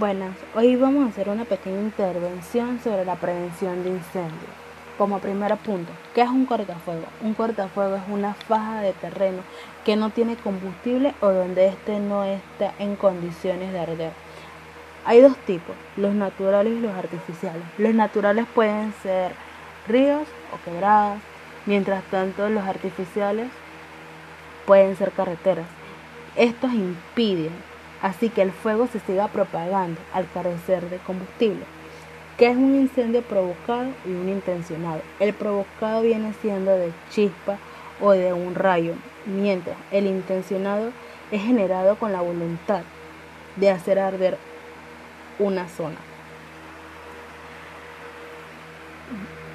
Buenas, hoy vamos a hacer una pequeña intervención sobre la prevención de incendios. Como primer punto, ¿qué es un cortafuego? Un cortafuego es una faja de terreno que no tiene combustible o donde éste no está en condiciones de arder. Hay dos tipos, los naturales y los artificiales. Los naturales pueden ser ríos o quebradas, mientras tanto los artificiales pueden ser carreteras. Estos impiden así que el fuego se siga propagando al carecer de combustible. ¿Qué es un incendio provocado y un intencionado? El provocado viene siendo de chispa o de un rayo, mientras el intencionado es generado con la voluntad de hacer arder una zona.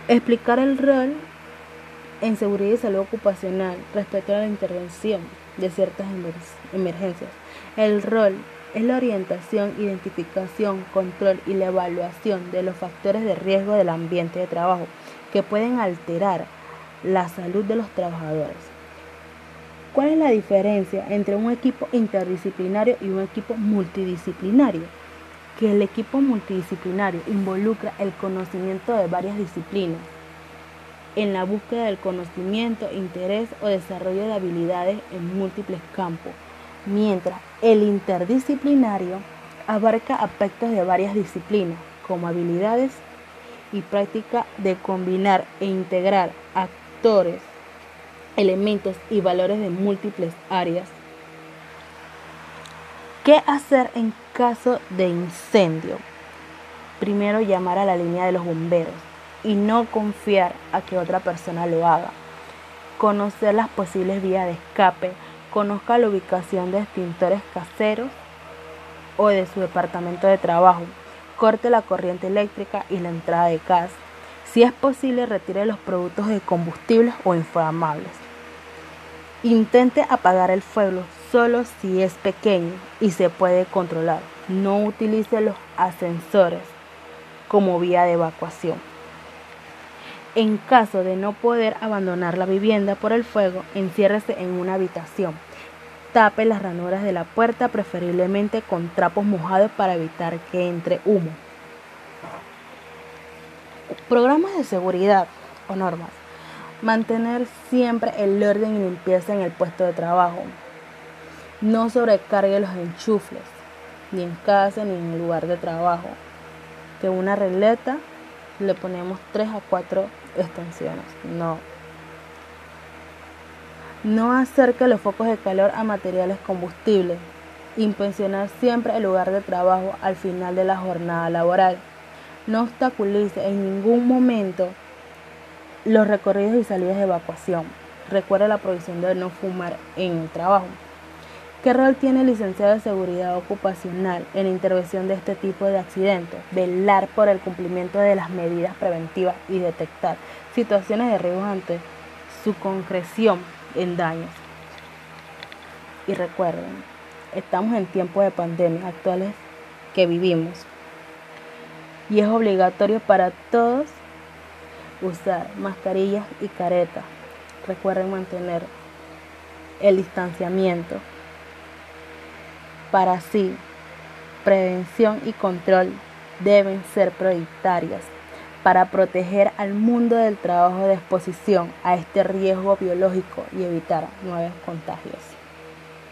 Explicar el rol en seguridad y salud ocupacional respecto a la intervención de ciertas emergencias. El rol es la orientación, identificación, control y la evaluación de los factores de riesgo del ambiente de trabajo que pueden alterar la salud de los trabajadores. ¿Cuál es la diferencia entre un equipo interdisciplinario y un equipo multidisciplinario? Que el equipo multidisciplinario involucra el conocimiento de varias disciplinas en la búsqueda del conocimiento, interés o desarrollo de habilidades en múltiples campos, mientras el interdisciplinario abarca aspectos de varias disciplinas, como habilidades y práctica de combinar e integrar actores, elementos y valores de múltiples áreas. ¿Qué hacer en caso de incendio? Primero llamar a la línea de los bomberos y no confiar a que otra persona lo haga. Conocer las posibles vías de escape, conozca la ubicación de extintores caseros o de su departamento de trabajo, corte la corriente eléctrica y la entrada de gas. Si es posible, retire los productos de combustibles o inflamables. Intente apagar el fuego solo si es pequeño y se puede controlar. No utilice los ascensores como vía de evacuación. En caso de no poder abandonar la vivienda por el fuego, enciérrese en una habitación. Tape las ranuras de la puerta, preferiblemente con trapos mojados para evitar que entre humo. Programas de seguridad o normas. Mantener siempre el orden y limpieza en el puesto de trabajo. No sobrecargue los enchufles, ni en casa ni en el lugar de trabajo. Que una regleta le ponemos 3 a 4 extensiones. No. No acerque los focos de calor a materiales combustibles. Impensionar siempre el lugar de trabajo al final de la jornada laboral. No obstaculice en ningún momento los recorridos y salidas de evacuación. Recuerda la provisión de no fumar en el trabajo. ¿Qué rol tiene el licenciado de seguridad ocupacional en intervención de este tipo de accidentes? Velar por el cumplimiento de las medidas preventivas y detectar situaciones de riesgo ante su concreción en daños. Y recuerden, estamos en tiempos de pandemia actuales que vivimos y es obligatorio para todos usar mascarillas y caretas. Recuerden mantener el distanciamiento para sí, prevención y control deben ser prioritarias para proteger al mundo del trabajo de exposición a este riesgo biológico y evitar nuevos contagios.